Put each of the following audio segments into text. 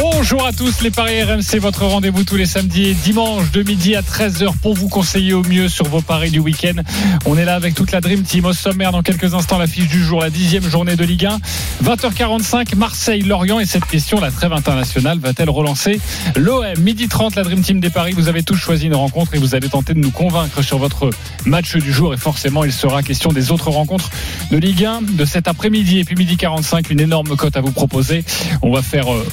Bonjour à tous, les Paris RMC, votre rendez-vous tous les samedis et dimanches de midi à 13h pour vous conseiller au mieux sur vos paris du week-end. On est là avec toute la Dream Team au sommaire dans quelques instants, l'affiche du jour, la dixième journée de Ligue 1. 20h45, Marseille-Lorient et cette question, la trêve internationale va-t-elle relancer l'OM Midi 30, la Dream Team des Paris, vous avez tous choisi une rencontre et vous allez tenter de nous convaincre sur votre match du jour et forcément il sera question des autres rencontres de Ligue 1 de cet après-midi et puis midi 45, une énorme cote à vous proposer. On va faire euh,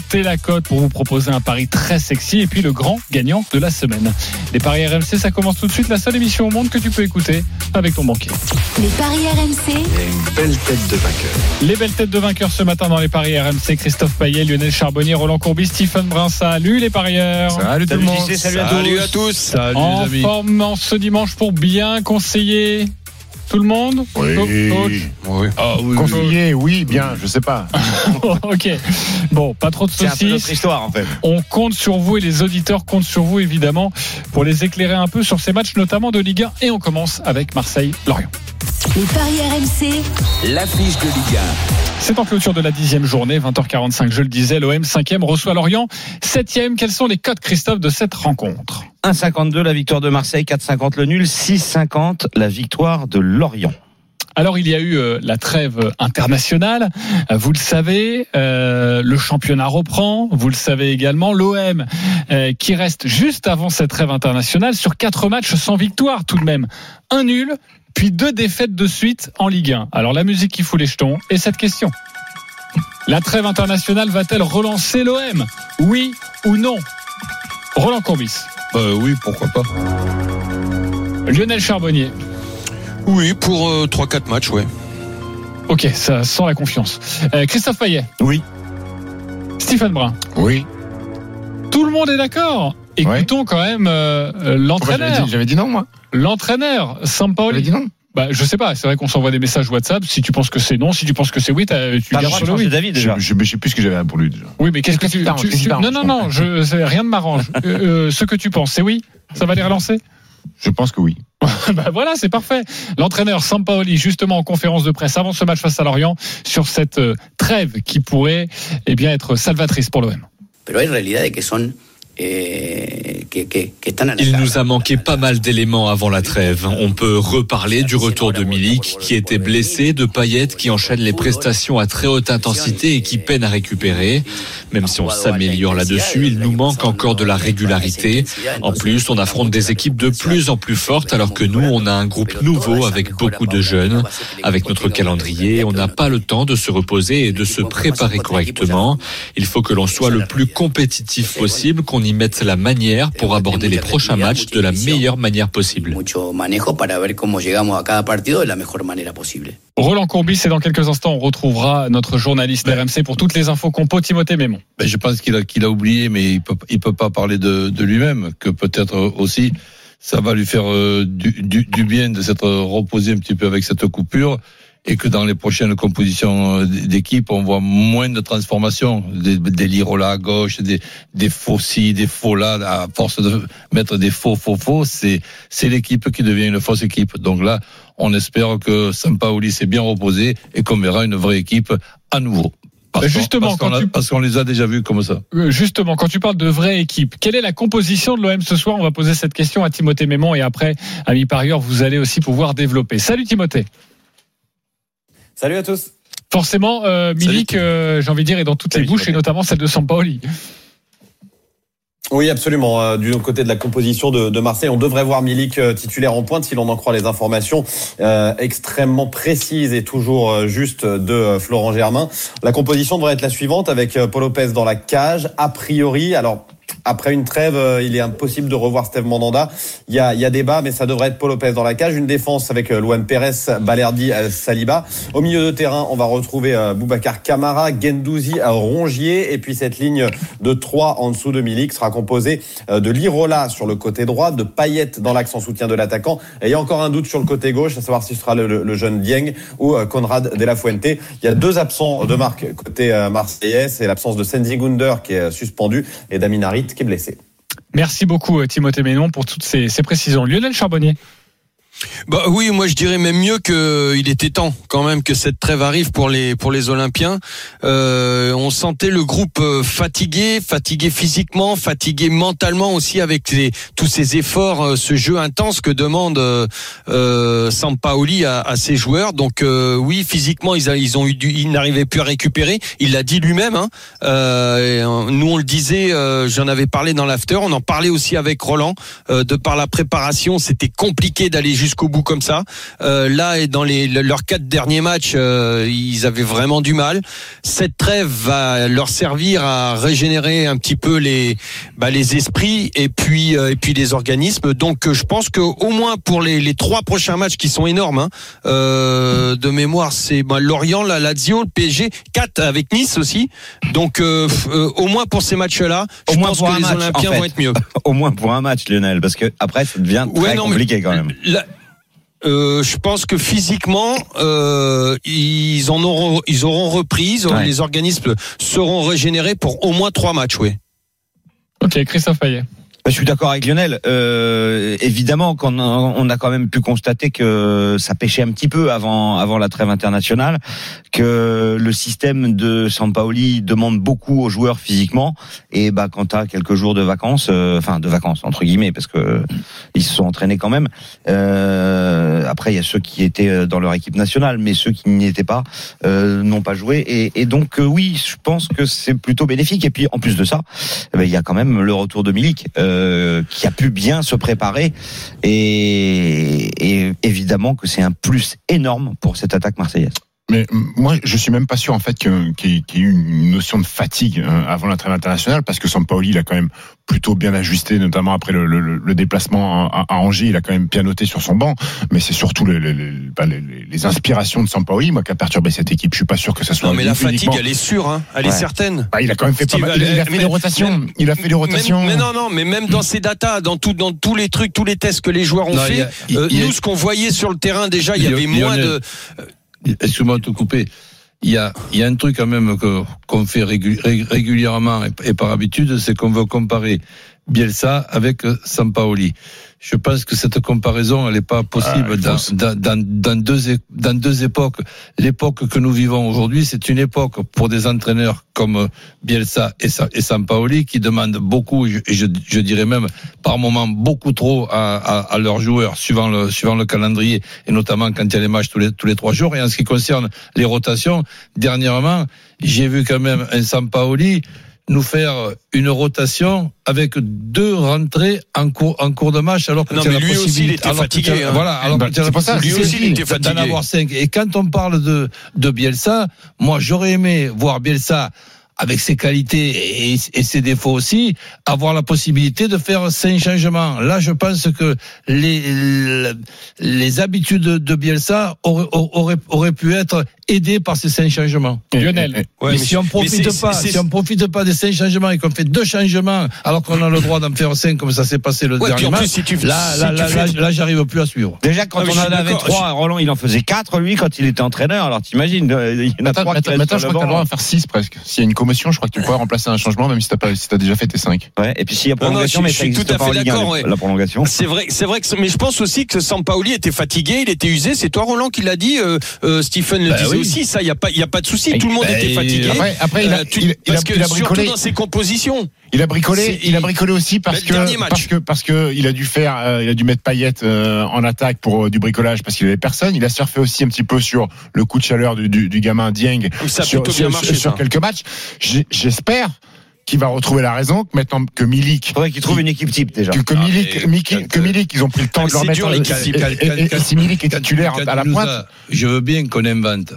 monter la cote pour vous proposer un pari très sexy et puis le grand gagnant de la semaine. Les paris RMC, ça commence tout de suite, la seule émission au monde que tu peux écouter avec ton banquier. Les paris RMC, Belle tête de vainqueur. Les belles têtes de vainqueurs ce matin dans les paris RMC, Christophe Payet, Lionel Charbonnier, Roland Courbis, Stephen Brun. Salut les parieurs. Salut tout le monde. salut à tous. Salut en les amis. forme en ce dimanche pour bien conseiller tout le monde Oui. Coach Ah oui. Conseiller, oui, bien, je sais pas. Ok. Bon, pas trop de C'est un peu notre saucisses. histoire en fait. On compte sur vous et les auditeurs comptent sur vous évidemment pour les éclairer un peu sur ces matchs notamment de Ligue 1 et on commence avec Marseille-Lorient. Les paris RMC, L'affiche de Ligue C'est en clôture de la dixième journée, 20h45, je le disais, l'OM 5e reçoit Lorient 7e. Quels sont les codes, Christophe, de cette rencontre 1,52 la victoire de Marseille, 4,50 le nul, 6,50 la victoire de Lorient. Alors il y a eu euh, la trêve internationale, vous le savez, euh, le championnat reprend, vous le savez également, l'OM euh, qui reste juste avant cette trêve internationale sur quatre matchs sans victoire tout de même, un nul, puis deux défaites de suite en Ligue 1. Alors la musique qui fout les jetons et cette question. La trêve internationale va-t-elle relancer l'OM Oui ou non? Roland Courbis, Euh, oui, pourquoi pas. Lionel Charbonnier. Oui, pour euh, 3-4 matchs, ouais. Ok, ça sent la confiance. Euh, Christophe Payet. Oui. Stephen Brun. Oui. Tout le monde est d'accord? Écoutons quand même euh, euh, l'entraîneur. J'avais dit non, moi. L'entraîneur, J'avais Sampaoli. dit non. Bah, je sais pas, c'est vrai qu'on s'envoie des messages WhatsApp. Si tu penses que c'est non, si tu penses que c'est oui, tu le changer oui. d'avis déjà. Je, je sais plus ce que j'avais pour lui déjà. Oui, mais qu'est-ce que tu, Non, non, non, je, rien ne m'arrange. Euh, ce que tu penses, c'est oui Ça va les relancer? Je pense que oui. bah voilà, c'est parfait. L'entraîneur Sampaoli, justement en conférence de presse avant ce match face à Lorient, sur cette euh, trêve qui pourrait eh bien être salvatrice pour l'OM. pero hay realidades que son Il nous a manqué pas mal d'éléments avant la trêve. On peut reparler du retour de Milik qui était blessé, de Payet qui enchaîne les prestations à très haute intensité et qui peine à récupérer. Même si on s'améliore là-dessus, il nous manque encore de la régularité. En plus, on affronte des équipes de plus en plus fortes alors que nous, on a un groupe nouveau avec beaucoup de jeunes. Avec notre calendrier, on n'a pas le temps de se reposer et de se préparer correctement. Il faut que l'on soit le plus compétitif possible, qu'on y mette la manière pour aborder les prochains matchs de la meilleure manière possible. Roland Courbis, et dans quelques instants, on retrouvera notre journaliste RMC pour toutes les infos compo, Timothée Mémon. Ben, je pense qu'il a, qu'il a oublié, mais il peut, il peut pas parler de, de lui-même, que peut-être aussi ça va lui faire euh, du, du, du bien de s'être reposé un petit peu avec cette coupure et que dans les prochaines compositions euh, d'équipe, on voit moins de transformations, des, des Lirola à gauche, des, des faux ci, des faux là, à force de mettre des faux, faux, faux, c'est, c'est l'équipe qui devient une fausse équipe. Donc là, on espère que Sampaoli s'est bien reposé et qu'on verra une vraie équipe à nouveau. Parce justement, parce qu'on quand a- tu- parce qu'on les a déjà vus comme ça. Euh, Justement, quand tu parles de vraie équipe, quelle est la composition de l'OM ce soir? On va poser cette question à Timothée Mémon et après, ami parieur, vous allez aussi pouvoir développer. Salut Timothée. Salut à tous. Forcément, euh, Milik, euh, j'ai envie de dire, est dans toutes Salut, les bouches et notamment celle de Sampaoli. Oui, absolument. Euh, Du côté de la composition de, de Marseille, on devrait voir Milik euh, titulaire en pointe si l'on en croit les informations euh, extrêmement précises et toujours justes de Florent Germain. La composition devrait être la suivante avec Paul Lopez dans la cage. A priori, alors après une trêve, euh, il est impossible de revoir Steve Mandanda. Il y a, il y a débat, mais ça devrait être Paul Lopez dans la cage. Une défense avec euh, Luan Pérez, Balerdi, euh, Saliba. Au milieu de terrain, on va retrouver Boubacar Camara, Gendouzi, Rongier. Et puis cette ligne de 3 en dessous de Milik sera composée de Lirola sur le côté droit, de Payet dans l'axe en soutien de l'attaquant. Et il y a encore un doute sur le côté gauche, à savoir si ce sera le, le- jeune Dieng ou Conrad de la Fuente. Il y a deux absents de marque côté marseillais. C'est l'absence de Senzi Gunder qui est suspendu et Damin Merci beaucoup euh, Timothée Ménon pour toutes ces précisions. Lionel Charbonnier. Bah oui, moi je dirais même mieux que il était temps quand même que cette trêve arrive pour les pour les Olympiens. Euh, on sentait le groupe euh, fatigué, fatigué physiquement, fatigué mentalement aussi avec les, tous ces efforts, euh, ce jeu intense que demande euh, euh, Sampaoli à, à ses joueurs. Donc euh, oui, physiquement ils, a- ils ont eu du, ils n'arrivaient plus à récupérer. Il l'a dit lui-même. Hein. Nous on le disait, j'en avais parlé dans l'after. On en parlait aussi avec Roland. De par la préparation, c'était compliqué d'aller jusqu'au bout comme ça. Euh, là et dans les le- leurs quatre derniers matchs, euh, ils avaient vraiment du mal. Cette trêve va leur servir à régénérer un petit peu les bah, les esprits et puis euh, et puis les organismes. Donc euh, je pense que au moins pour les, les trois prochains matchs qui sont énormes hein, euh, de mémoire, c'est bah, Lorient, la Lazio, le PSG, 4 avec Nice aussi. Donc au moins pour ces matchs-là, je moins pense pour que un les match, Olympiens en fait. vont être mieux. Au moins pour un match, Lionel, parce que après ça devient très non, compliqué quand même. Euh, je pense que physiquement, euh, ils en auront, ils auront repris, ils auront- Ouais. les organismes seront régénérés pour au moins trois matchs, oui. Ok, Christophe Payet. Je suis d'accord avec Lionel. Euh, évidemment, qu'on on a quand même pu constater que ça pêchait un petit peu avant avant la trêve internationale, que le système de Sampaoli demande beaucoup aux joueurs physiquement. Et bah quand t'as quelques jours de vacances, euh, enfin de vacances entre guillemets, parce que ils se sont entraînés quand même. Euh, après, il y a ceux qui étaient euh, dans leur équipe nationale, mais ceux qui n'y étaient pas euh, n'ont pas joué. Et, et donc euh, oui, je pense que c'est plutôt bénéfique. Et puis en plus de ça, eh ben, il y a quand même le retour de Milik qui a pu bien se préparer et, et évidemment que c'est un plus énorme pour cette attaque marseillaise. Mais mm, moi, je suis même pas sûr en fait qu'il y, ait- qu'il y ait eu une notion de fatigue euh, avant la trêve internationale, parce que Sampaoli, il a quand même plutôt bien ajusté, notamment après le, le- le déplacement à, à Angers, il a quand même bien noté sur son banc. Mais c'est surtout bah, les, les- les inspirations de Sampaoli, moi, qui a perturbé cette équipe. Je suis pas sûr que ça soit. Non, mais la uniquement- fatigue, elle est sûre, hein, elle est certaine. Bah, il a quand même fait pas mal. Il, il a fait mais- des rotations. même- il a fait des rotations. Même- mais non, non, mais même dans ces datas, dans tout, dans tous les trucs, tous les tests que les joueurs ont Non, fait, a- il- euh, il y a- nous, ce qu'on voyait sur le terrain déjà, il y Lionel- avait moins de. Excuse-moi de te couper. Il y a, y a un truc quand même que, qu'on fait régu- ré- régulièrement et, et par habitude, c'est qu'on veut comparer Bielsa avec euh, Sampaoli. Je pense que cette comparaison, elle n'est pas possible Ah, dans, dans, dans, deux, dans deux époques. L'époque que nous vivons aujourd'hui, c'est une époque pour des entraîneurs comme Bielsa et, et Sampaoli qui demandent beaucoup, et je, et je, je dirais même par moment beaucoup trop à, à, à leurs joueurs, suivant le, suivant le calendrier, et notamment quand il y a les matchs tous les, tous les trois jours. Et en ce qui concerne les rotations, dernièrement, j'ai vu quand même un Sampaoli nous faire une rotation avec deux rentrées en cours, en cours de match alors que Non, mais la lui aussi, il était que fatigué, hein. Voilà, alors Bah, que tu as c'est la pour ça, lui aussi, il était d'en fatigué. avoir cinq. Et quand on parle de, de Bielsa, moi j'aurais aimé voir Bielsa avec ses qualités et, et ses défauts aussi, avoir la possibilité de faire cinq changements. Là, je pense que les, les habitudes de Bielsa auraient, auraient, auraient pu être aidées par ces cinq changements. Lionel. Ouais, mais, mais si on profite pas, si on profite pas des cinq changements et qu'on fait deux changements, alors qu'on a le droit d'en faire cinq comme ça s'est passé le Ouais, dernier match, si tu- là, si là, là, fais- là, là, j'arrive plus à suivre. Déjà quand Ah, mais on je en avait trois, Roland il en faisait quatre lui quand il était entraîneur. Alors t'imagines, euh, il y en a Maintenant, trois qui maintenant, je crois que le le droit à faire 6 presque. S'il y a une commotion, je crois que tu pourrais remplacer un changement, même si t'as pas, si t'as déjà fait tes 5. Ouais, et puis s'il y a Non, non, prolongation, je- mais je suis tout à fait d'accord, la prolongation. C'est vrai, c'est vrai que, mais je pense aussi que Sampaoli était fatigué, il était usé. C'est toi, Roland, qui l'a dit. euh, euh, Stephen le Bah disait. Aussi. Ça, il y a pas, il y a pas de souci. Tout le monde Bah, était fatigué. Après, après il, a, Euh, tu- il, il a, parce que il a surtout bricolé. dans ses compositions. Il a bricolé, il a bricolé aussi parce que match. parce que parce que il a dû faire, euh, il a dû mettre Payet euh, en attaque pour euh, du bricolage parce qu'il avait personne. Il a surfé aussi un petit peu sur le coup de chaleur du, du, du gamin Dieng Ça sur, plutôt sur, bien marché, sur ça. quelques matchs. J'espère qu'il va retrouver la raison que maintenant que Milik Faudrait qu'il trouve une équipe type déjà. que, que Ah, Milik, que Milik, ils ont pris le temps de leur mettre dur, en- les et, et- et- et si Milik est titulaire à la pointe, je veux bien qu'on invente.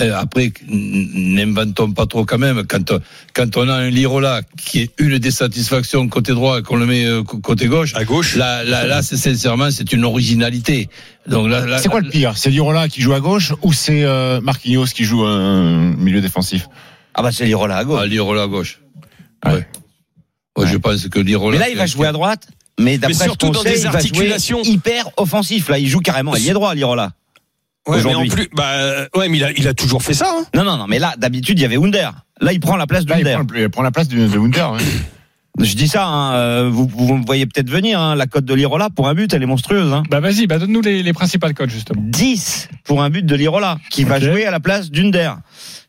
Euh, Après, n'inventons pas trop quand même. Quand, quand on a un Lirola qui est une des satisfactions côté droit et qu'on le met euh, côté gauche, À gauche. là, là, là c'est sincèrement, c'est une originalité. Donc là, là C'est quoi le pire? C'est Lirola qui joue à gauche ou c'est euh, Marquinhos qui joue un milieu défensif? Ah bah c'est Lirola à gauche. Ah, Lirola à gauche. Ouais. Ouais. Moi, je pense que Lirola. Mais là, il va jouer à droite. Mais d'après ce surtout qu'on dans sait, des il va jouer hyper offensif. Là, il joue carrément. Il est droit, Lirola. Ouais, mais en plus, bah, ouais, mais il a, il a toujours fait ça. Hein. Non, non, non. Mais là, d'habitude, il y avait Wunder. Là, il prend la place de Là, il prend, il prend la place de, de Wunder. ouais. Je dis ça. hein, euh, vous, vous me voyez peut-être venir. hein, la cote de Lirola pour un but, elle est monstrueuse. Hein. Bah vas-y, bah donne-nous les, les principales codes justement. 10 pour un but de Lirola qui va jouer à la place d'Under.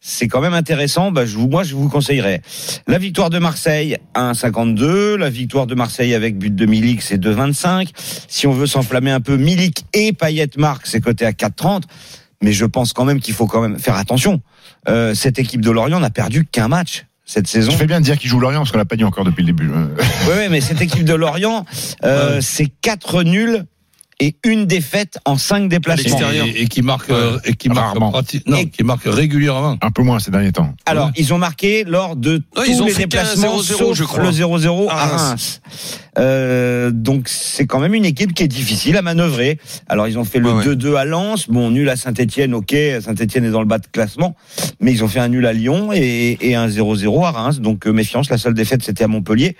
C'est quand même intéressant. Bah, je vous, moi, je vous conseillerais la victoire de Marseille 1,52. La victoire de Marseille avec but de Milik, c'est 2,25. Si on veut s'enflammer un peu, Milik et Payet Marc, c'est coté à 4,30. Mais je pense quand même qu'il faut quand même faire attention. Euh, cette équipe de Lorient n'a perdu qu'un match cette saison. Tu fais bien de dire qu'il joue Lorient parce qu'on l'a pas dit encore depuis le début. Oui, oui, mais cette équipe de Lorient, euh, c'est quatre nuls et une défaite en cinq déplacements. Et, et qui marque, euh, et qui marque, non, Et- qui marque régulièrement. Un peu moins ces derniers temps. Alors, ils ont marqué lors de tous ils ont les déplacements 0-0, sauf je crois. le 0-0 à À Reims. Euh, donc c'est quand même une équipe qui est difficile à manœuvrer. Alors ils ont fait le Ouais, ouais. 2-2 à Lens, bon nul à Saint-Etienne, ok, Saint-Etienne est dans le bas de classement, mais ils ont fait un nul à Lyon et, et un 0-0 à Reims, donc euh, méfiance, la seule défaite c'était à Montpellier.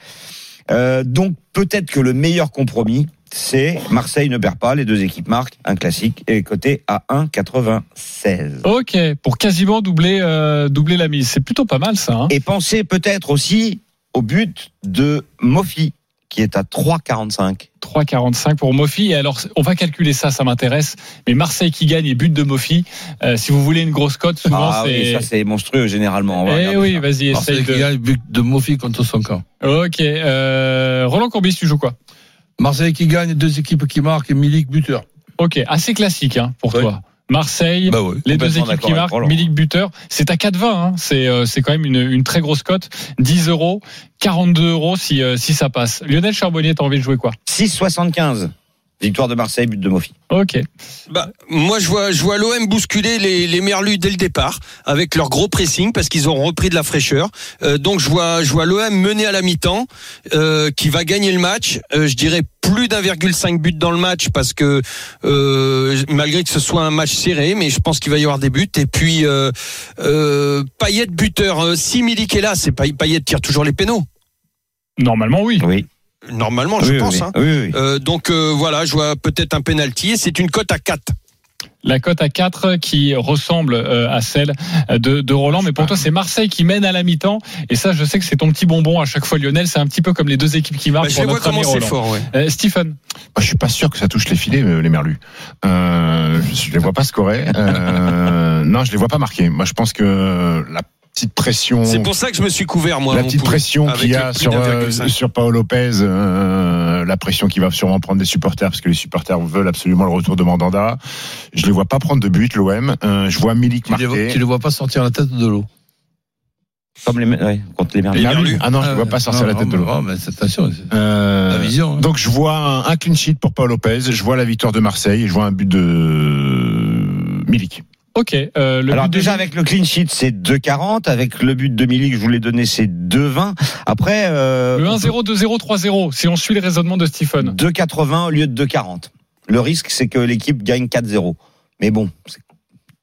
Euh, donc peut-être que le meilleur compromis, c'est Marseille ne perd pas, les deux équipes marquent, un classique est coté à 1,96. Ok, pour quasiment doubler, euh, doubler la mise. C'est plutôt pas mal ça. Hein. Et pensez peut-être aussi au but de Mofi, qui est à 3,45. 3,45 pour Mofi. Et alors, on va calculer ça, ça m'intéresse. Mais Marseille qui gagne et but de Mofi. euh, si vous voulez une grosse cote, souvent Ah oui, c'est. ça c'est monstrueux généralement. On eh oui, vas-y, Marseille essaye qui de. gagne but de Mofi contre son camp. Ok, euh, Roland Courbis, tu joues quoi? Marseille qui gagne, deux équipes qui marquent et Milik buteur. Ok, assez classique hein, pour toi. Marseille, Bah ouais. les deux équipes qui marquent, Roland. Milik buteur. C'est à 4,20. Hein. C'est euh, c'est quand même une, une très grosse cote. 10 euros, 42 euros si, euh, si ça passe. Lionel Charbonnier, t'as envie de jouer quoi? 6,75. Victoire de Marseille, but de Mofi. Ok. Bah, moi, je vois, je vois l'OM bousculer les, les Merlus dès le départ avec leur gros pressing parce qu'ils ont repris de la fraîcheur. Euh, donc, je vois, je vois l'OM mener à la mi-temps, euh, qui va gagner le match. Euh, je dirais plus d'1,5 but dans le match parce que euh, malgré que ce soit un match serré, mais je pense qu'il va y avoir des buts. Et puis, euh, euh, Payet buteur. Euh, si Milik est là, c'est Payet tire toujours les pénaux. Normalement, oui. Oui. Normalement, je oui, pense. oui. hein. Oui, oui. Euh, donc euh, voilà, je vois peut-être un penalty et c'est une cote à 4. La cote à 4 qui ressemble euh, à celle de, de Roland. Mais pour toi, c'est Marseille qui mène à la mi-temps. Et ça, je sais que c'est ton petit bonbon à chaque fois, Lionel. C'est un petit peu comme les deux équipes qui marquent Bah, je pour notre ami Roland. fort, ouais. Euh, Stephen, Moi, je suis pas sûr que ça touche les filets, les Merlus. Euh, je les vois pas scorer. Euh, non, je les vois pas marquer. Moi, je pense que la petite pression. C'est pour ça que je me suis couvert, moi. la petite pression qu'il y a sur, euh, d'1,5. sur Paolo Lopez, euh, la pression qu'il va sûrement prendre des supporters, parce que les supporters veulent absolument le retour de Mandanda. Je les vois pas prendre de but, l'OM. Euh, je vois Milik Tu ne marquer. le vois pas sortir la tête de l'eau. Comme les, ouais, contre les Merlus. Les. Ah non, je ne vois pas sortir la tête de l'eau. Euh, la vision. hein. Donc je vois un, un clean sheet pour Paul Lopez, je vois la victoire de Marseille et je vois un but de Milik. Ok. euh, le Alors de- déjà avec le clean sheet c'est 2,40 avec le but de Milik je vous l'ai donné c'est 2,20 après euh, le 1-0, 2-0, 3-0. Si on suit le raisonnement de Stephen. 2,80 au lieu de 2,40 le risque c'est que l'équipe gagne 4-0 mais bon c'est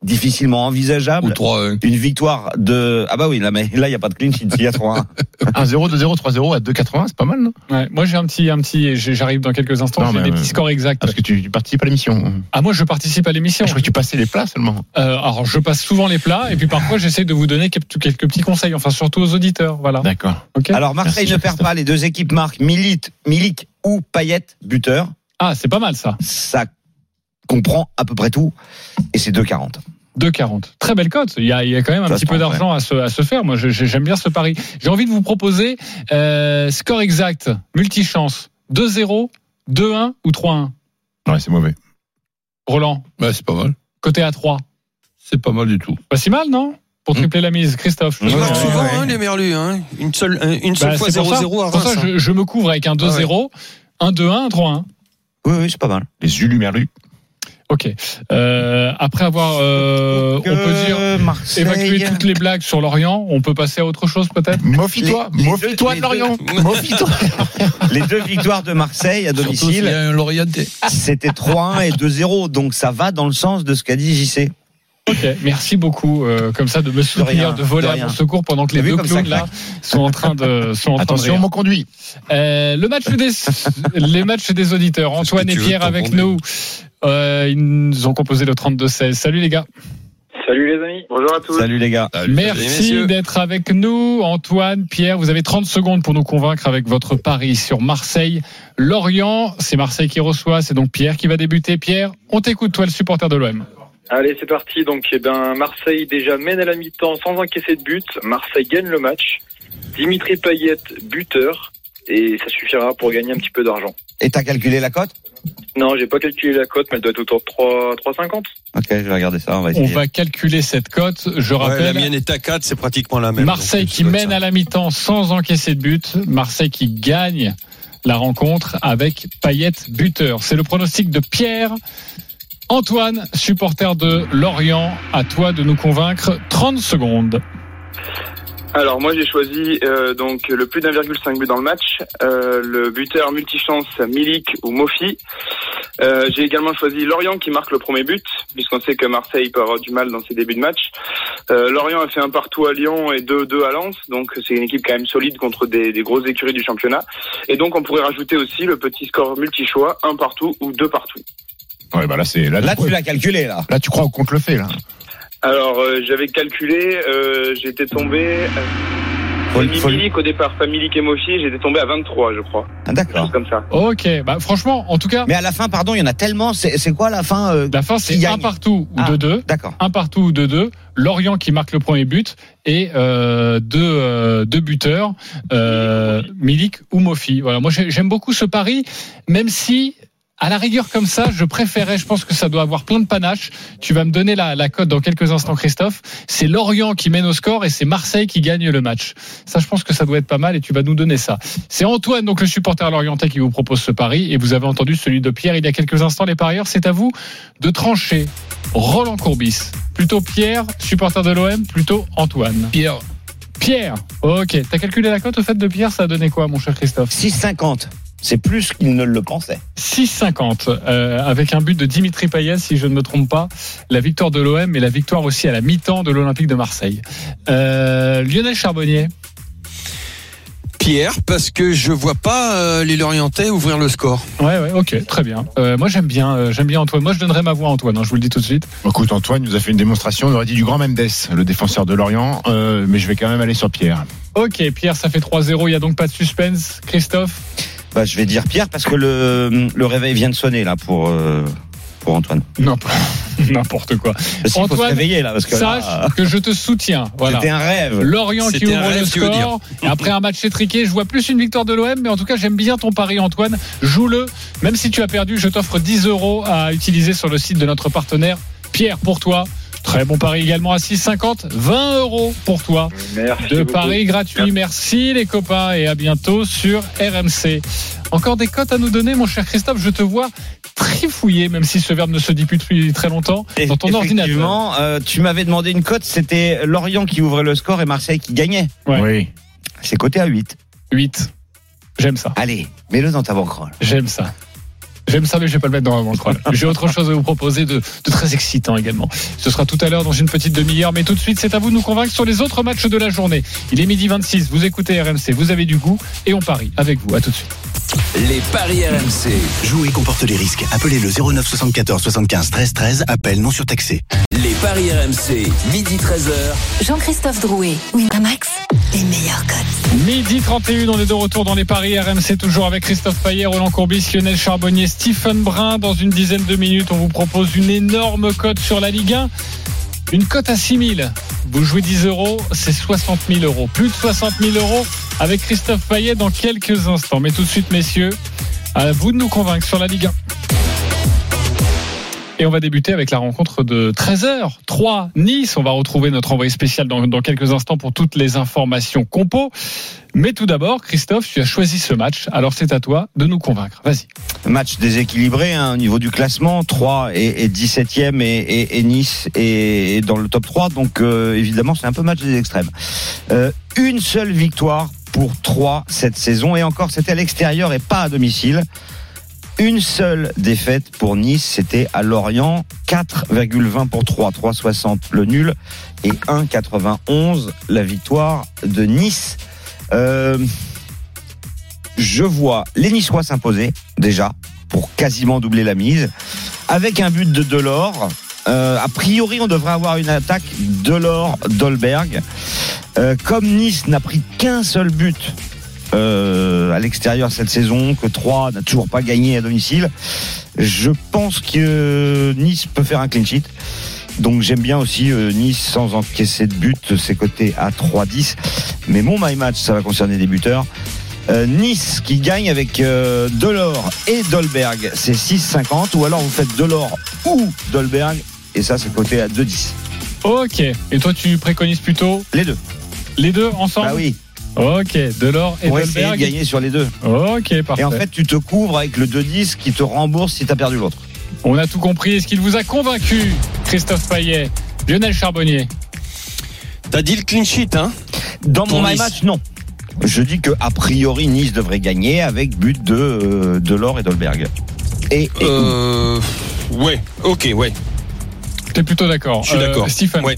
difficilement Ou envisageable 3-1. une victoire de ah bah oui là mais là il y a pas de clean sheet il y a 3 1-0, 2-0, 3-0 à 2,80, c'est pas mal, non? Ouais, moi, j'ai un petit, un petit. J'arrive dans quelques instants. J'ai des euh, petits scores exacts. Parce que tu, tu participes à l'émission. Ah, moi, je participe à l'émission. Je crois que tu passais les plats seulement? Euh, alors, je passe souvent les plats et puis parfois, j'essaie de vous donner quelques, quelques petits conseils. Enfin, surtout aux auditeurs. Voilà. D'accord. Ok. alors Marseille Merci, ne perd pas les deux équipes marquent Milik Milik ou Payet buteur Ah, c'est pas mal ça. ça comprend à peu près tout et c'est 2,40 2,40. Très belle cote. Il y a, il y a quand même un Ça petit peu d'argent à se, à se faire. Moi, j'aime bien ce pari. J'ai envie de vous proposer euh, score exact, multichance. 2-0, 2-1 ou 3-1 Ouais, c'est mauvais. Roland, Ouais, c'est pas mal. côté à 3. C'est pas mal du tout. Pas si mal, non? Pour tripler la mise, Christophe. Ouais, laisse. ouais, souvent, ouais. hein, les Merlus. Hein. Une seule, une seule Bah, fois c'est pour ça, 0-0 à pour ça, Reims. hein. je, je me couvre avec un 2-0, un 2-1, un 3-1. oui oui c'est pas mal Les Zulu Merlu. Ok. Euh, après avoir, euh, on peut dire, Marseille. évacué toutes les blagues sur Lorient, on peut passer à autre chose peut-être Mofie-toi, mofie-toi deux- de Lorient. les Mofie-toi. Les deux victoires de Marseille à domicile, c'était 3-1 et 2-0. Donc ça va dans le sens de ce qu'a dit JC. Ok, merci beaucoup, euh, comme ça, de me soutenir, rien, de, voler de à mon secours pendant que les deux clowns là sont en train de sont en train de Attention, rire. mon conduit. Euh, le match des les matchs des auditeurs. Antoine et Pierre de avec nous. Euh, ils nous ont composé le 32-16. Salut les gars. Salut les amis, bonjour à tous. Salut les gars. Merci d'être avec nous. Antoine, Pierre, vous avez 30 secondes pour nous convaincre avec votre pari sur Marseille. Lorient, c'est Marseille qui reçoit, c'est donc Pierre qui va débuter. Pierre, on t'écoute, toi le supporter de l'OM. Allez, c'est parti. Donc, eh ben, Marseille déjà mène à la mi-temps sans encaisser de but. Marseille gagne le match. Dimitri Payet, buteur. Et ça suffira pour gagner un petit peu d'argent. Et t'as calculé la cote? Non, j'ai pas calculé la cote, mais elle doit être autour de 3, 3,50. Ok, je vais regarder ça. On va On essayer. va calculer cette cote. Je Ouais, la rappelle, mienne est à 4, c'est pratiquement la même. Marseille Donc, qui être mène ça. à la mi-temps sans encaisser de but. Marseille qui gagne la rencontre avec Payet buteur. C'est le pronostic de Pierre. Antoine, supporter de Lorient, à toi de nous convaincre. 30 secondes. Alors, moi, j'ai choisi euh, donc le plus d'1,5 but dans le match. Euh, le buteur multichance Milik ou Mofi. Euh, j'ai également choisi Lorient qui marque le premier but, puisqu'on sait que Marseille peut avoir du mal dans ses débuts de match. Euh, Lorient a fait un partout à Lyon et 2-2 à Lens, donc c'est une équipe quand même solide contre des, des grosses écuries du championnat. Et donc on pourrait rajouter aussi le petit score multi-choix, un partout ou deux partout. Ouais, bah là, c'est, là, Là, tu, tu l'as calculé, là. là, tu crois qu'on te le fait, là. Alors euh, j'avais calculé, euh, j'étais tombé... Euh, Milik, au départ, Family et Mofi, j'étais tombé à 23 je crois. Ah, D'accord. comme ça. Ok, bah franchement, en tout cas, Mais à la fin, pardon, il y en a tellement. C'est c'est quoi la fin euh, la fin c'est un partout ou Ah. 2-2. D'accord. Un partout ou 2-2. Lorient qui marque le premier but et euh, deux, euh, deux buteurs, euh, Milik ou Mofi. Voilà, moi j'ai- j'aime beaucoup ce pari, même si à la rigueur comme ça, je préférais, je pense que ça doit avoir plein de panache. Tu vas me donner la, la cote dans quelques instants, Christophe. C'est Lorient qui mène au score et c'est Marseille qui gagne le match. Ça, je pense que ça doit être pas mal et tu vas nous donner ça. C'est Antoine, donc le supporter lorientais, qui vous propose ce pari et vous avez entendu celui de Pierre il y a quelques instants. Les parieurs, c'est à vous de trancher. Roland Courbis, plutôt Pierre, supporter de l'OM, plutôt Antoine. Pierre, Pierre, ok. T'as calculé la cote au fait de Pierre, ça a donné quoi, mon cher Christophe? 6,50. C'est plus qu'il ne le pensait. 6,50 euh, avec un but de Dimitri Payet, si je ne me trompe pas. La victoire de l'OM et la victoire aussi à la mi-temps de l'Olympique de Marseille. Euh, Lionel Charbonnier, Pierre, parce que je vois pas euh, les Lorientais ouvrir le score. ouais, ouais, ok, très bien. Euh, moi j'aime bien, euh, j'aime bien Antoine. Moi je donnerai ma voix à Antoine, hein, je vous le dis tout de suite. Écoute, Antoine nous a fait une démonstration. On aurait dit du grand Mendes, le défenseur de Lorient. Euh, mais je vais quand même aller sur Pierre. Ok, Pierre, ça fait 3-0, il y a donc pas de suspense. Christophe? Bah, je vais dire Pierre parce que le, le réveil vient de sonner là pour euh, pour Antoine. Non, n'importe quoi. Parce qu'il faut se Antoine, réveiller là parce que Sache là, que je te soutiens. Voilà. c'était un rêve. Lorient qui ouvre le score. Et après un match étriqué, je vois plus une victoire de l'OM, mais en tout cas, j'aime bien ton pari, Antoine. Joue-le. Même si tu as perdu, je t'offre 10 euros à utiliser sur le site de notre partenaire. Pierre, pour toi. Très bon pari également à 6,50. 20 euros pour toi. Merci De beaucoup. paris gratuit. Merci les copains et à bientôt sur RMC. Encore des cotes à nous donner, mon cher Christophe. Je te vois trifouiller, même si ce verbe ne se dit plus depuis très longtemps, dans ton ordinateur. Effectivement, euh, tu m'avais demandé une cote, c'était Lorient qui ouvrait le score et Marseille qui gagnait. Ouais. Oui. C'est coté à 8. 8. J'aime ça. Allez, mets-le dans ta banquerolle. J'aime ça. J'aime ça, mais je vais pas le mettre dans la banquerolle. J'ai autre chose à vous proposer de, de très excitant également. Ce sera tout à l'heure dans une petite demi-heure, mais tout de suite, c'est à vous de nous convaincre sur les autres matchs de la journée. Il est midi 26, vous écoutez RMC, vous avez du goût et on parie avec vous. À tout de suite. Les paris RMC. Jouer comporte les risques. Appelez le 09 74 75 13 13. Appel non surtaxé. Les paris RMC. Midi 13h. Jean-Christophe Drouet, Winamax, les meilleurs codes. Midi 31, on est de retour dans les paris RMC, toujours avec Christophe Payet, Roland Courbis, Lionel Charbonnier, Stephen Brun. Dans une dizaine de minutes, on vous propose une énorme cote sur la Ligue 1. Une cote à 6 000. Vous jouez 10 euros, c'est 60 000 euros. Plus de 60 000 euros avec Christophe Payet dans quelques instants. Mais tout de suite, messieurs, à vous de nous convaincre sur la Ligue 1. Et on va débuter avec la rencontre de 13h. 3 Nice. On va retrouver notre envoyé spécial dans, quelques instants pour toutes les informations compo. Mais tout d'abord, Christophe, tu as choisi ce match. Alors c'est à toi de nous convaincre. Vas-y. Match déséquilibré hein, au niveau du classement. 3 et, et 17e et, Nice est, est dans le top 3. Donc euh, évidemment, c'est un peu match des extrêmes. Euh, une seule victoire pour 3 cette saison. Et encore, c'était à l'extérieur et pas à domicile. Une seule défaite pour Nice, c'était à Lorient. 4,20 pour 3, 3,60 le nul et 1,91 la victoire de Nice. Euh, je vois les Niçois s'imposer déjà pour quasiment doubler la mise avec un but de Delors. Euh, a priori, on devrait avoir une attaque Delors-Dolberg. Euh, comme Nice n'a pris qu'un seul but euh, à l'extérieur cette saison, que 3 n'a toujours pas gagné à domicile, je pense que Nice peut faire un clean sheet. Donc j'aime bien aussi euh, Nice sans encaisser de but, c'est coté à 3-10. Mais mon my match, ça va concerner des buteurs. Euh, nice qui gagne avec euh, Delors et Dolberg, c'est 6,50. Ou alors vous faites Delors ou Dolberg, et ça c'est coté à 2,10. Ok. Et toi, tu préconises plutôt Les deux. les deux ensemble Ah oui, Ok. Delors et pour essayer de Dolberg. gagner sur les deux. Ok, parfait. Et en fait, tu te couvres avec le 2-10 qui te rembourse si tu as perdu l'autre. On a tout compris. Est-ce qu'il vous a convaincu, Christophe Payet, Lionel Charbonnier? T'as dit le clean sheet, hein? Dans mon Nice. match, non. Je dis que a priori Nice devrait gagner avec but de euh, Delors et Dolberg. Et, et euh, Ouais, ok, ouais. T'es plutôt d'accord. Je suis Euh, d'accord. Stephen. Ouais.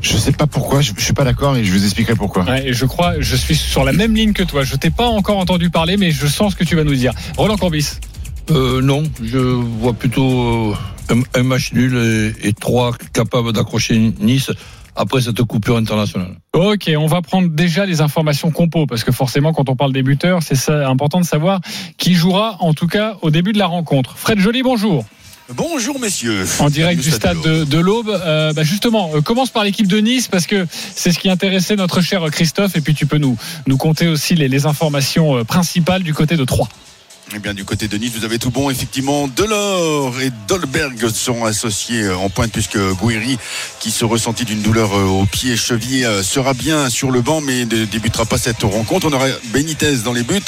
Je sais pas pourquoi, je, je suis pas d'accord et je vous expliquerai pourquoi. Ouais, je crois, je suis sur la même ligne que toi. Je t'ai pas encore entendu parler, mais je sens ce que tu vas nous dire. Roland Corbis. Euh, non, je vois plutôt euh, un, un match nul et, et trois capables d'accrocher Nice après cette coupure internationale. Ok, on va prendre déjà les informations compo parce que forcément, quand on parle des buteurs, c'est important de savoir qui jouera, en tout cas, au début de la rencontre. Fred Joly, bonjour. Bonjour messieurs. En direct du stade de, de l'Aube. Euh, bah justement, euh, commence par l'équipe de Nice parce que c'est ce qui intéressait notre cher Christophe et puis tu peux nous, nous compter aussi les, les informations euh, principales du côté de Troyes. Eh bien, du côté de Nice, vous avez tout bon. Effectivement, Delors et Dolberg seront associés en pointe puisque Gouiri, qui se ressentit d'une douleur euh, au pied et cheville, euh, sera bien sur le banc mais ne débutera pas cette rencontre. On aura Benitez dans les buts,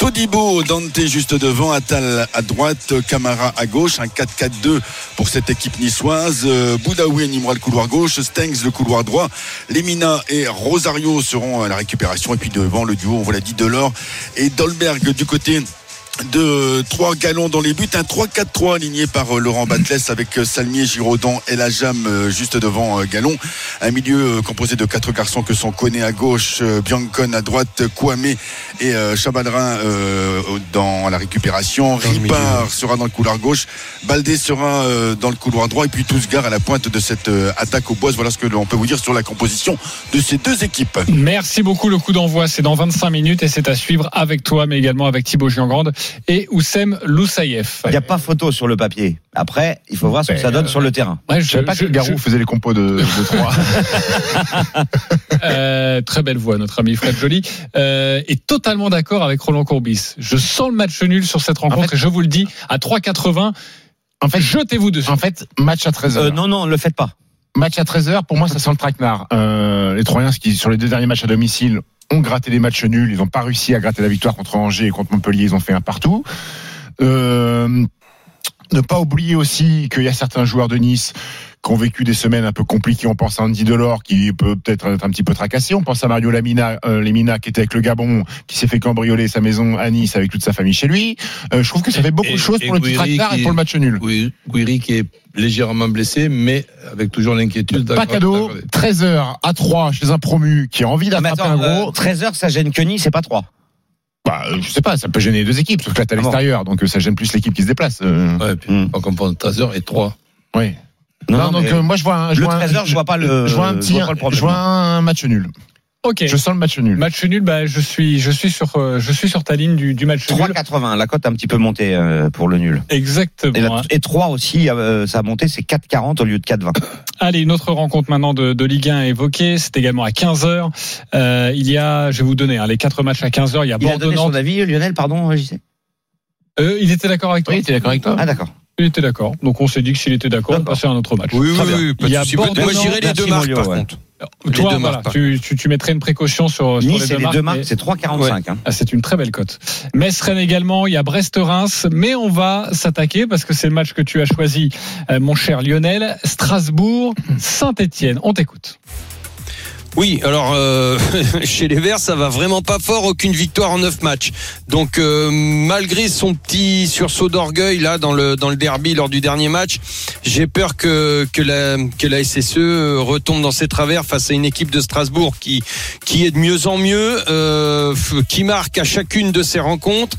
Todibo, Dante juste devant, Attal à droite, Camara à gauche, un 4-4-2 pour cette équipe niçoise. Euh, Boudaoui animera le couloir gauche, Stengs le couloir droit, Lemina et Rosario seront à la récupération et puis devant le duo, on vous l'a dit, Delors et Dolberg du côté de trois galons dans les buts, un 3-4-3 aligné par euh, Laurent Batles avec euh, Salmier, Giraudon et la Jam euh, juste devant Galon. Un milieu composé de quatre garçons que sont Koné à gauche, Biancon à droite, Kouamé et Chabadrin euh, dans la récupération. Ripard sera dans le couloir gauche, Baldé sera dans le couloir droit et puis Tousgar à la pointe de cette attaque au bois. Voilà ce que l'on peut vous dire sur la composition de ces deux équipes. Merci beaucoup. Le coup d'envoi, c'est dans 25 minutes et c'est à suivre avec toi, mais également avec Thibaut Giangrande et Oussem Loussaïef. il n'y a pas photo sur le papier. Après, il faut voir ce que ça donne sur le terrain. Ouais, Je savais pas que Garou faisait les compos de, de 3. Euh, très belle voix, notre ami Fred Joly. Euh, est totalement d'accord avec Roland Courbis. Je sens le match nul sur cette rencontre fait- et je vous le dis, à 3,80, En fait, jetez-vous dessus. en fait, match à 13h. Euh, non, non, le faites pas. Match à 13h, pour moi, ça sent le traquenard. Euh, les Troyens, qui, sur les deux derniers matchs à domicile, ont gratté des matchs nuls. Ils n'ont pas réussi à gratter la victoire contre Angers et contre Montpellier. Ils ont fait un partout. Euh, ne pas oublier aussi qu'il y a certains joueurs de Nice qui ont vécu des semaines un peu compliquées. On pense à Andy Delors qui peut peut-être être un petit peu tracassé. On pense à Mario Lamina, euh, Lemina qui était avec le Gabon, qui s'est fait cambrioler sa maison à Nice avec toute sa famille chez lui. Euh, je trouve que ça fait beaucoup Et- de choses pour le traquenard et pour le match nul. Oui, Gouiri qui est légèrement blessé, mais avec toujours l'inquiétude. Pas cadeau, d'aggraver. 13h à 3 chez un promu qui a envie Ah, d'attraper un gros. 13h, ça gêne que Nice, c'est pas 3. Bah, euh, je sais pas, ça peut gêner les deux équipes, sauf que là t'es à Ah l'extérieur, donc euh, ça gêne plus l'équipe qui se déplace. euh, Ouais, puis, on comprend 13h et 3. ouais. Non, donc mais euh, moi je vois un, je le vois un- 13h, je vois pas le- je vois un je petit, vois pas le problème. je vois un match nul. Ok. Je sens le match nul. Match nul, bah, je suis, je suis sur, euh, je suis sur ta ligne du, du match nul. 3,80. La cote a un petit peu monté euh, pour le nul. Exactement. Et, la- hein. et 3 aussi, euh, ça a monté, c'est 4,40 au lieu de 4,20. Allez, une autre rencontre maintenant de, de Ligue 1 évoquée. C'est également à 15h. Euh, il y a, je vais vous donner hein, les quatre matchs à 15h. Il y a Il a donné son avis, Lionel, pardon, JC Euh, il était d'accord avec toi Oui, t'es d'accord avec toi Ah, d'accord. Il était d'accord. Donc on s'est dit que s'il était d'accord, on passait à un autre match. Oui, oui, Très bien. oui, pas Il y de Moi, je dirais les deux marques, par ouais. contre. Toi, Les deux voilà, marques, par tu, tu, tu mettrais une précaution sur, sur Nice les deux les marques. deux marques, mais- c'est 3,45. hein. Ah, c'est une très belle cote. Metz Rennes également, il y a Brest-Reims, mais on va s'attaquer parce que c'est le match que tu as choisi, euh, mon cher Lionel. Strasbourg, Saint-Etienne. On t'écoute. Oui, alors euh, chez les Verts, ça va vraiment pas fort, aucune victoire en neuf matchs. Donc euh, malgré son petit sursaut d'orgueil là dans le dans le derby lors du dernier match, j'ai peur que que la que la SSE retombe dans ses travers face à une équipe de Strasbourg qui qui est de mieux en mieux, euh, qui marque à chacune de ses rencontres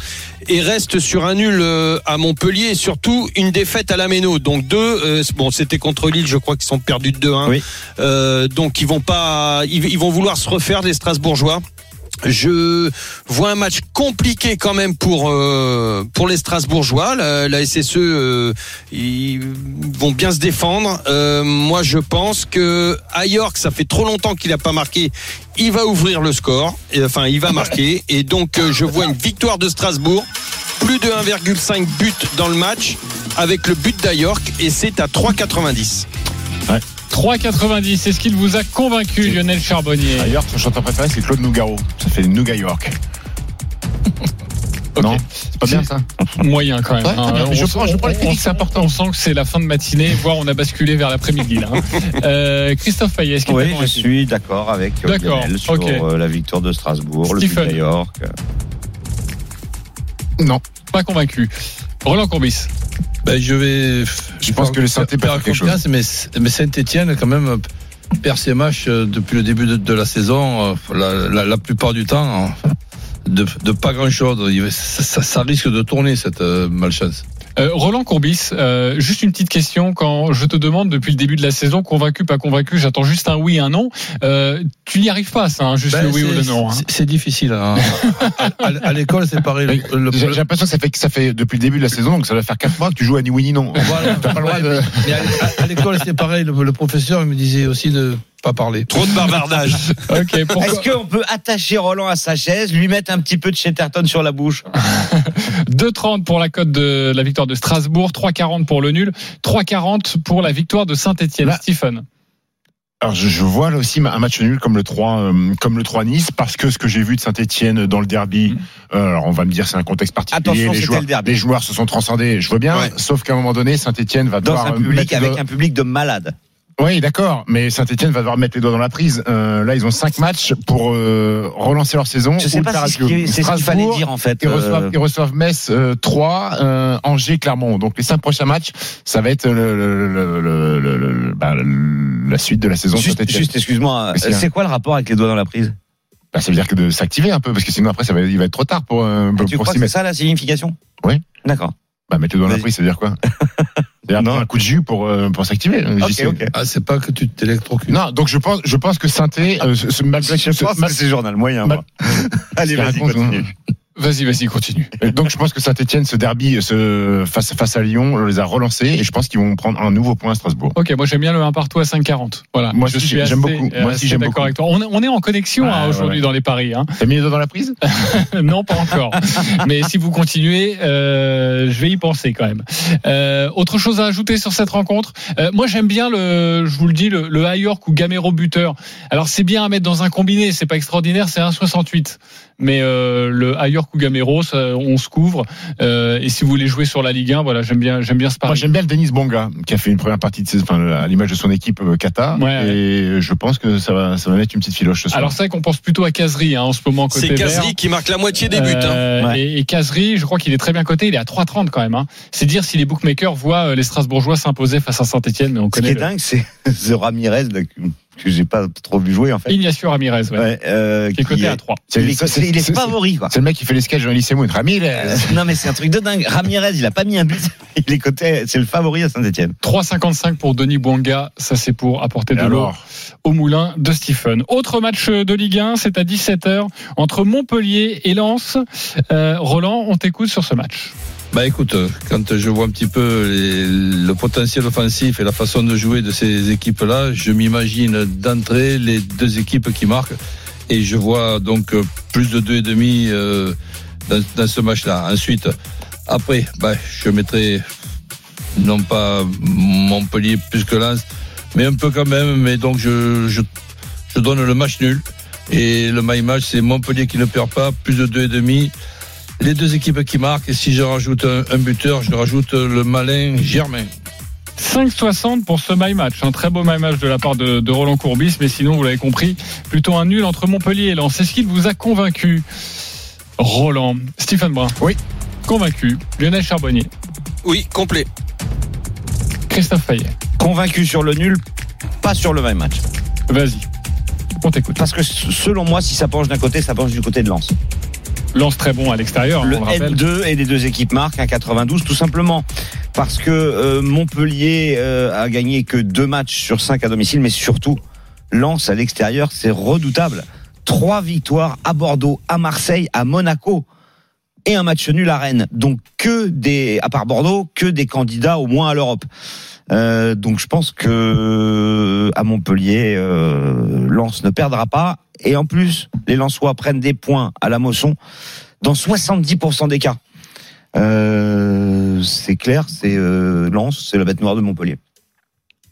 et reste sur un nul euh, à Montpellier et surtout une défaite à la Méno. Donc deux, euh, bon c'était contre Lille, je crois qu'ils sont perdus de 2-1. Euh, donc ils vont pas, ils, ils vont vouloir se refaire les Strasbourgeois. Je vois un match compliqué quand même pour euh, pour les Strasbourgeois. La, la SSE, euh, ils vont bien se défendre. Euh, moi, je pense que à York, ça fait trop longtemps qu'il n'a pas marqué. Il va ouvrir le score. Et, enfin, il va marquer. Et donc, euh, je vois une victoire de Strasbourg, plus de 1,5 buts dans le match, avec le but d'Ayork, et c'est à 3,90. 3,90. Est-ce qu'il vous a convaincu, Lionel Charbonnier D'ailleurs, son chanteur préféré, c'est Claude Nougaro. Ça fait Nougat York. Non, c'est pas bien ça Moyen quand même. Ouais, hein. On je sent- prends- je prends les on- critiques, on- c'est important. On sent que c'est la fin de matinée, voire on a basculé vers l'après-midi. là, hein. Euh, Christophe Payet, est-ce qu'il Oui, je suis d'accord avec D'accord, Lionel sur euh, la victoire de Strasbourg, le Stephen. de York. Non. Pas convaincu. Roland Courbis. Ben, je vais. Je pense que le Saint-Étienne quelque chose. Mais, mais Saint-Etienne, quand même, perd ses matchs euh, depuis le début de, de la saison, euh, la, la, la plupart du temps, euh, de, de pas grand-chose. Il- Ça, ça- ça risque de tourner, cette euh, malchance. Euh, Roland Courbis, euh, juste une petite question. Quand je te demande depuis le début de la saison, convaincu, pas convaincu, j'attends juste un oui, un non. Euh, tu n'y arrives pas, ça, hein, juste Ben, le oui ou c'est- le non. hein. c'est- C'est difficile. hein. à à- à l'école, c'est pareil. J'ai l'impression que ça fait, que ça fait depuis le début de la saison, donc ça doit faire 4 mois que tu joues à ni oui ni non. Voilà. T'as pas le droit de. Mais à, l'école, c'était pareil. Le, le professeur il me disait aussi de pas parler. Trop de bavardage. Ok, pourquoi Est-ce qu'on peut attacher Roland à sa chaise, lui mettre un petit peu de Chatterton sur la bouche? 2,30 pour la cote de la victoire de Strasbourg, 3,40 pour le nul, 3,40 pour la victoire de Saint-Etienne. Là- Stephen. Alors je, je vois là aussi un match nul comme le 3 euh, comme le 3 Nice parce que ce que j'ai vu de Saint-Etienne dans le derby euh, alors on va me dire c'est un contexte particulier Attention, les joueurs le derby. les joueurs se sont transcendés je veux bien Ouais. sauf qu'à un moment donné Saint-Etienne va dans devoir un euh, public avec le- un public de malades. Oui, d'accord, mais Saint-Etienne va devoir mettre les doigts dans la prise. Euh, là, ils ont cinq matchs pour euh, relancer leur saison. Je sais pas si c'est ce qu'il fallait dire en fait. Ils euh, reçoivent, ils reçoivent Metz euh, 3, euh, Angers, Clermont. Donc les cinq prochains matchs, ça va être le, le- le- le- bah, la suite de la saison. Juste, juste excuse-moi, a c'est quoi le rapport avec les doigts dans la prise? Bah, ça veut dire que de s'activer un peu, parce que sinon après, ça va, il va être trop tard pour, euh, pour, Tu crois que c'est ça la signification? Oui. D'accord. Bah, mettre les doigts dans la prise, ça veut dire quoi? Prendre un coup de jus pour, euh, pour s'activer. Ok, J'y sais. ok. Ah, c'est pas que tu t'électrocutes. Non, donc je pense, je pense que Saint-Étienne, euh, ce- ce- malgré Je ce- pense mal- que c'est journal moyen. mal- moi. Allez, vas-y, continue. hein. Vas-y, vas-y, continue. Donc je pense que Saint-Etienne, ce derby ce, face, face à Lyon, on les a relancés et je pense qu'ils vont prendre un nouveau point à Strasbourg. Ok, moi j'aime bien le 1 partout à 5,40. Voilà. Moi je suis j'aime assez- beaucoup. Moi aussi, j'aime d'accord beaucoup. avec toi. On, est- on est en connexion hein, aujourd'hui ouais. dans les paris. Hein. T'as mis les doigts dans la prise? Non, pas encore. Mais si vous continuez, euh, je vais y penser quand même. Euh, autre chose à ajouter sur cette rencontre? Euh, Moi, j'aime bien le, je vous le dis, le, le High York ou Gamero buteur. Alors, c'est bien à mettre dans un combiné, c'est pas extraordinaire, c'est 1,68. Mais euh, le High York ou Gamero, ça, on se couvre. Euh, et si vous voulez jouer sur la Ligue 1, voilà, j'aime bien, j'aime bien ce Moi pari. j'aime bien le Denis Bonga qui a fait une première partie de saison, enfin, à l'image de son équipe euh, Qatar Ouais, et je pense que ça va, ça va mettre une petite filoche ce soir. Alors c'est vrai qu'on pense plutôt à Casery hein, en ce moment côté C'est. Kazri qui marque la moitié des buts. hein. Euh, Ouais. Et, et Casery, je crois qu'il est très bien coté. Il est à 3,30 quand même. Hein. C'est dire si les bookmakers voient les Strasbourgeois s'imposer face à Saint-Etienne. Mais on Ce qui connaît est le- dingue, c'est The Ramirez là, que, j'ai pas trop vu jouer en fait. Ignacio Ramirez, ouais, Ouais, euh, qui est coté est- à 3. Il est, coté- il est favori quoi. C'est le mec qui fait les sketchs de Elise Moon. Ramirez. Non mais c'est un truc de dingue. Ramirez, il a pas mis un but. Il est coté, c'est le favori à Saint-Etienne. 3,55 pour Denis Bouanga. Ça, c'est pour apporter Et de l'eau alors au moulin de Stephen. Autre match de Ligue 1, c'est à 17h entre Montpellier et Lens. Euh, Roland, on t'écoute sur ce match. Bah écoute, euh, quand je vois un petit peu le potentiel offensif et la façon de jouer de ces équipes-là, je m'imagine d'entrée les deux équipes qui marquent et je vois donc euh, plus de deux et demi euh, dans, ce match-là. Ensuite, après, bah, je mettrai non pas Montpellier plus que Lens, mais un peu quand même. Mais donc je, je, donne le match nul. Et le my match, c'est Montpellier qui ne perd pas, plus de 2,5. Les deux équipes qui marquent. Et si je rajoute un, un buteur, je rajoute le malin Germain. 5,60 pour ce my match. Un très beau my match de la part de, de Roland Courbis, mais sinon, vous l'avez compris, plutôt un nul entre Montpellier et Lens. Est-ce qu'il vous a convaincu, Roland? Stephen Brun Oui. Convaincu. Lionel Charbonnier Oui, complet. Christophe Fayet Convaincu sur le nul, pas sur le même match. Vas-y. On t'écoute. Parce que selon moi, si ça penche d'un côté, ça penche du côté de Lens. Lance très bon à l'extérieur, hein, Le on le rappelle. N2 et les deux équipes marquent un 92 tout simplement parce que euh, Montpellier euh, a gagné que deux matchs sur cinq à domicile, mais surtout Lens à l'extérieur, c'est redoutable. Trois victoires à Bordeaux, à Marseille, à Monaco et un match nul à Rennes. Donc que des, à part Bordeaux, que des candidats au moins à l'Europe. Euh, donc je pense que à Montpellier, euh, Lens ne perdra pas. Et en plus, les Lensois prennent des points à la Mosson dans 70% des cas. Euh, c'est clair, c'est euh, Lens, c'est la bête noire de Montpellier.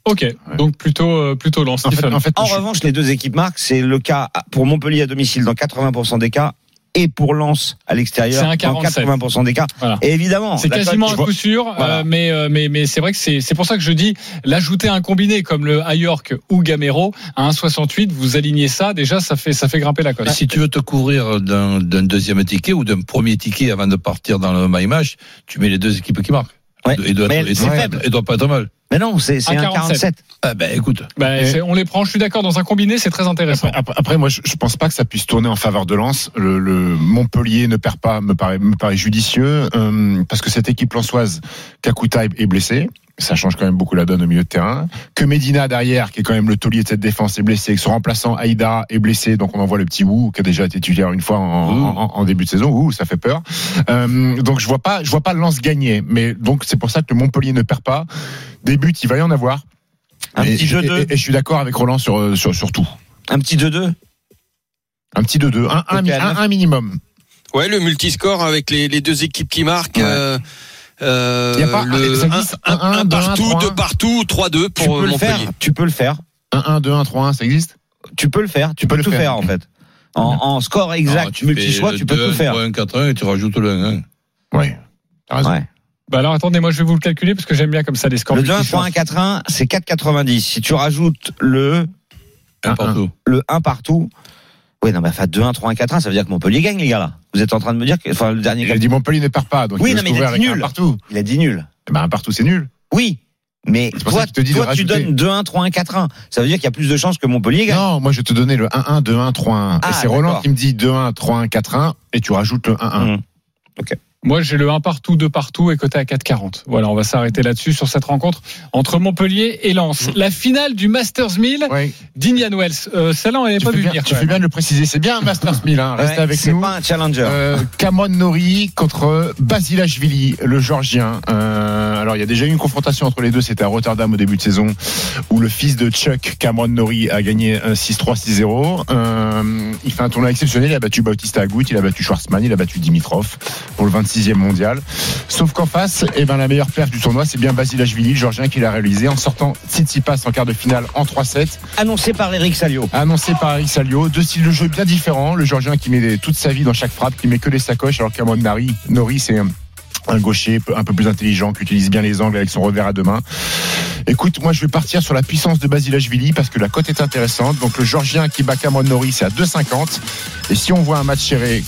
Ok, donc plutôt, euh, plutôt Lance. En fait, Stephen. en fait, En je- revanche, les deux équipes marquent, c'est le cas pour Montpellier à domicile dans 80% des cas et pour Lens à l'extérieur C'est un dans 47. 80% des cas. Voilà. Et évidemment, C'est quasiment un coup sûr, Voilà. euh, mais, euh, mais, mais c'est vrai que c'est c'est pour ça que je dis l'ajouter à un combiné comme le York ou Gamero à 1,68, vous alignez ça, déjà ça fait, ça fait grimper la cote. Et si tu veux te couvrir d'un d'un deuxième ticket ou d'un premier ticket avant de partir dans le my match, tu mets les deux équipes qui marquent. Ouais. Et doit, Mais et c'est doit- faible. et doit pas être mal. Mais non, c'est c'est Un un 47. 47. Ah ben écoute. Bah, on les prend, je suis d'accord, dans un combiné, c'est très intéressant. Après, moi, je, je pense pas que ça puisse tourner en faveur de Lens. Le, le Montpellier ne perd pas, me paraît, me paraît judicieux, euh, parce que cette équipe lensoise, Kakuta est blessé. Ça change quand même beaucoup la donne au milieu de terrain. Que Medina derrière, qui est quand même le taulier de cette défense, est blessé. Que son remplaçant Aïda est blessé. Donc on envoie le petit Wu, qui a déjà été titulaire une fois en, Ouh. en- en début de saison. Ouh, ça fait peur. Euh, donc je vois pas, je vois pas Lens gagner. Mais donc c'est pour ça que le Montpellier ne perd pas. Des buts, il va y en avoir. Un Et- petit et- 2-2. Et, et je suis d'accord avec Roland sur, sur, sur tout. Un petit 2-2. Un petit 2-2, un, un, minimum. Ouais, le multiscore avec les, les deux équipes qui marquent. Ouais. euh, euh, Y a pas- le ça un, existe un- un, un deux, un, partout, trois, deux un. partout, 3-2 Tu pour peux euh, le faire. Montpellier. Tu peux le faire. 1, 1, 2, 1, 3, 1, ça existe Tu peux le faire. Tu peux, le tout faire. faire. en fait. En, en score exact, Non, tu multi-choix, tu peux tout 2, faire. 3, 1, 4, 1 et tu rajoutes le 1. Ouais. T'as raison. Ouais. Bah alors attendez, moi je vais vous le calculer parce que j'aime bien comme ça les scores. Le 2 1 multi-choix. 3 1 4 1, c'est 4,90. Si tu rajoutes le Un partout. le 1 partout, oui non mais enfin 2 1 3 1 4 1, ça veut dire que Montpellier gagne les gars là. Vous êtes en train de me dire que enfin le dernier Il a dit Montpellier ne perd pas, donc Oui, il non, mais il a dit nul. partout. il a dit nul. Eh ben, un partout, c'est nul. Oui. Mais toi, te de toi tu donnes 2 1 3 1 4 1. Ça veut dire qu'il y a plus de chances que Montpellier gagne. Non, moi je te donner le 1, 1, 2, 1, 3, 1. Ah, et c'est Roland qui me dit 2, 1, 3, 1, 4, 1, et tu rajoutes le 1, 1. Hum. Moi, j'ai le 1 partout, 2 partout et coté à 4,40. Voilà, on va s'arrêter là-dessus sur cette rencontre entre Montpellier et Lens. La finale du Masters 1000 Ouais. d'Indian Wells. Euh, Celle-là, on n'avait pas vu bien, venir. tu fais bien de le préciser. C'est bien un Masters 1000, hein. Restez Ouais, avec c'est nous. pas un challenger. Euh, Kamon Nori contre Basilashvili, le Georgien. Euh, alors il y a déjà eu une confrontation entre les deux, c'était à Rotterdam au début de saison, où le fils de Chuck, Cameron Nori, a gagné un 6-3, 6-0. Euh, il fait un tournoi exceptionnel, il a battu Bautista Agut, il a battu Schwarzman, il a battu Dimitrov pour le 26e mondial. Sauf qu'en face, eh ben, la meilleure perf du tournoi, c'est bien Basilashvili, le Georgien, qui l'a réalisé en sortant Tsitsipas en quart de finale en 3-7 Annoncé par Eric Salio. annoncé par Eric Salio. Deux styles de jeu bien différents. Le Georgien qui met toute sa vie dans chaque frappe, qui met que les sacoches, alors Nari, Nori, c'est un, gaucher un peu plus intelligent, qui utilise bien les angles avec son revers à deux mains. Écoute, moi je vais partir sur la puissance de Basilashvili parce que la cote est intéressante. Donc le Georgien qui bat Cameron Nori, c'est à 2,50. Et si on voit un match serré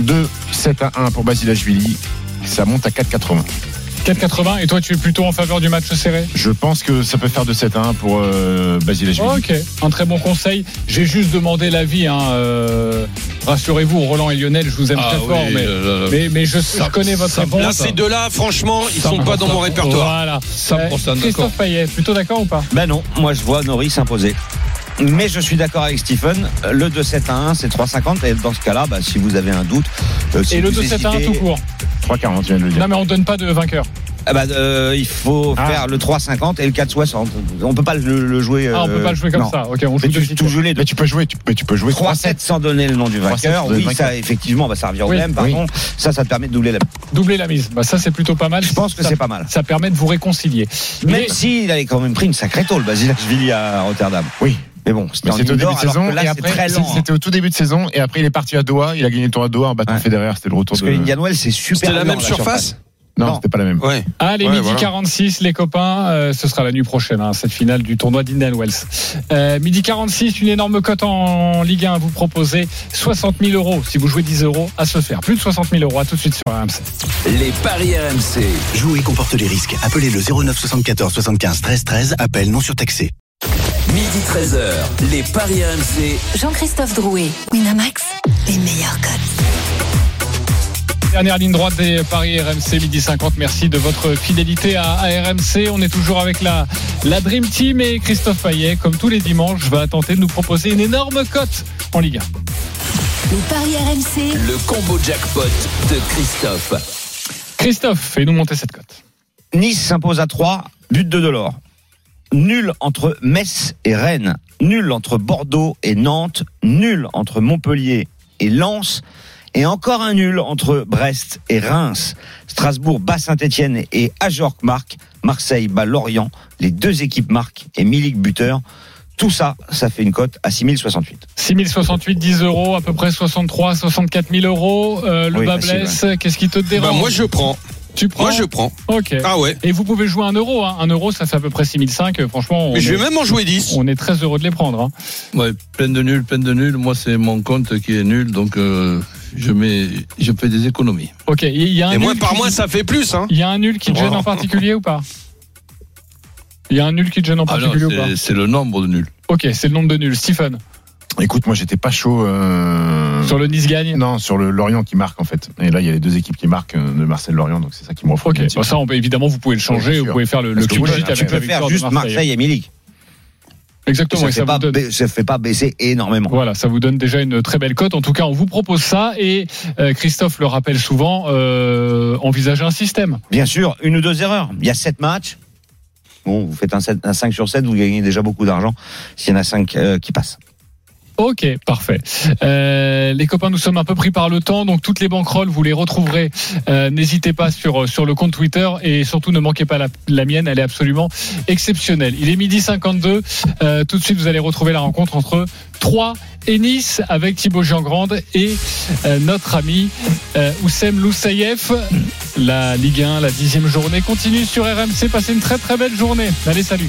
2, 7 à 1 pour Basilashvili, ça monte à 4,80. 4,80 et toi, tu es plutôt en faveur du match serré Je pense que ça peut faire de 7 à 1 pour euh, Basilashvili. Ok, un très bon conseil. J'ai juste demandé l'avis. Hein, euh, Rassurez-vous, Roland et Lionel, je vous aime Ah très oui, fort, mais, là, là, là. mais, mais je, je connais votre ça- réponse. Là, ces deux-là, franchement, ils sont pas dans mon répertoire. Voilà. 100% Euh, d'accord. Christophe Payet, plutôt d'accord ou pas? Ben non, moi je vois Nori s'imposer. Mais je suis d'accord avec Stephen, le 2-7 à 1, c'est 3,50. Et dans ce cas-là, bah, si vous avez un doute. euh, si Et le vous 2-7 à 1 hésitez- tout court 3,40, tu viens de le dire. Non, mais on donne pas de vainqueur. Ah bah, euh, il faut Ah. faire le 3,50 et le 4,60. On peut pas le, le jouer. Ah, on peut euh, pas le jouer comme non. ça. Ok, on joue Mais tu, tout jouer les. Mais tu peux jouer, tu, mais tu peux jouer 3-7 sans donner le nom du 3-7 vainqueur. Oui, ça, effectivement, bah, ça revient au Oui, même. Pardon. Ça, ça te permet de doubler la. Doubler la mise. Bah, ça, c'est plutôt pas mal. Je pense que c'est pas mal. Ça permet de vous réconcilier. Même Mais- s'il avait quand même pris une sacrée tôle, Basilashvili à Rotterdam. Oui. Mais bon, c'était au début de saison que là, et après hein. c'était au tout début de saison et après il est parti à Doha, il a gagné le tour à Doha en battant Ouais. Federer, c'était le retour Parce de que Indian Wells, c'est super. C'était la même surface Non, Non. c'était pas la même. Ouais. Allez, Ouais, midi voilà. 46, les copains, euh, ce sera la nuit prochaine, hein, cette finale du tournoi d'Indian Wells. Euh, midi 46, une énorme cote en Ligue 1 à vous proposer. 60 000 euros, si vous jouez 10 euros, à se faire. Plus de 60 000 euros, à tout de suite sur RMC. Les paris RMC. Jouer comporte les risques. Appelez le 09 74 75 13 13. Appel non surtaxé. Midi 13h. Les paris RMC. Jean-Christophe Drouet, Winamax, les meilleurs cotes. Dernière ligne droite des Paris RMC, midi 50. Merci de votre fidélité à, à RMC. On est toujours avec la, la Dream Team et Christophe Payet, comme tous les dimanches, va tenter de nous proposer une énorme cote en Ligue 1. Les paris RMC, Le combo jackpot de Christophe. Christophe, fais-nous monter cette cote. Nice s'impose à 3, but de Delors. Nul entre Metz et Rennes. Nul entre Bordeaux et Nantes. Nul entre Montpellier et Lens. Et encore un nul entre Brest et Reims. Strasbourg bat Saint-Etienne et Ajorc marque. Marseille bat Lorient. Les deux équipes marquent et Milik buteur. Tout ça, ça fait une cote à 6068. 6068, 10 euros, à peu près 63, 64 000 euros. Euh, le Oui, bas blesse, qu'est-ce qui te dérange? Bah, moi, je prends. Tu prends Moi, je prends. Ok. Ah ouais. Et vous pouvez jouer un euro. Hein. Un euro, ça fait à peu près 6005. Franchement, on Mais je est- vais même en jouer 10. on est très heureux de les prendre. hein. Ouais, plein de nuls, plein de nuls. Moi, c'est mon compte qui est nul, donc euh, je mets, je fais des économies. Ok. Il y a un Et moi, par qui- mois, ça fait plus. Hein. Il y a un nul qui te gêne en particulier ou pas? Il y a un nul qui te gêne en Ah non, particulier ou pas? c'est- c'est le nombre de nuls. Ok, c'est le nombre de nuls. Stephen, Écoute, moi j'étais pas chaud. euh, sur le Nice gagne Non, sur le Lorient qui marque en fait. Et là, il y a les deux équipes qui marquent euh, de Marcel Lorient, donc c'est ça qui. Ok, un petit bon, ça, on peut, évidemment, vous pouvez le changer. Oui, vous pouvez faire le, le Parce avec Tu la peux faire juste Marseille et Milik. Exactement, Ça et ne ça, fait, pas donne, ba- ça fait pas baisser énormément. voilà, ça vous donne déjà une très belle cote. En tout cas, on vous propose ça et euh, Christophe le rappelle souvent, euh, envisagez un système. Bien sûr, une ou deux erreurs. Il y a sept matchs. Bon, vous faites un, 7, un 5 sur 7, vous gagnez déjà beaucoup d'argent s'il y en a 5 qui passent. Ok, parfait. Euh, les copains, nous sommes un peu pris par le temps, donc toutes les banquerolles, vous les retrouverez. Euh, N'hésitez pas sur sur le compte Twitter et surtout ne manquez pas la, la mienne, elle est absolument exceptionnelle. Il est midi 52. Euh, tout de suite, vous allez retrouver la rencontre entre Troyes et Nice avec Thibaut Giangrande et euh, notre ami euh, Oussem Loussaïef. La Ligue 1, la dixième journée continue sur RMC. Passez une très très belle journée. Allez, salut.